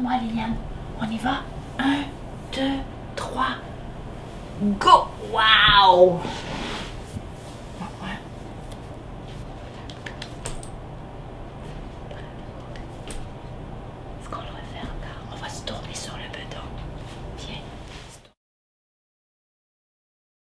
moi, Liliane. On y va? 1, 2, 3. Go! Waouh!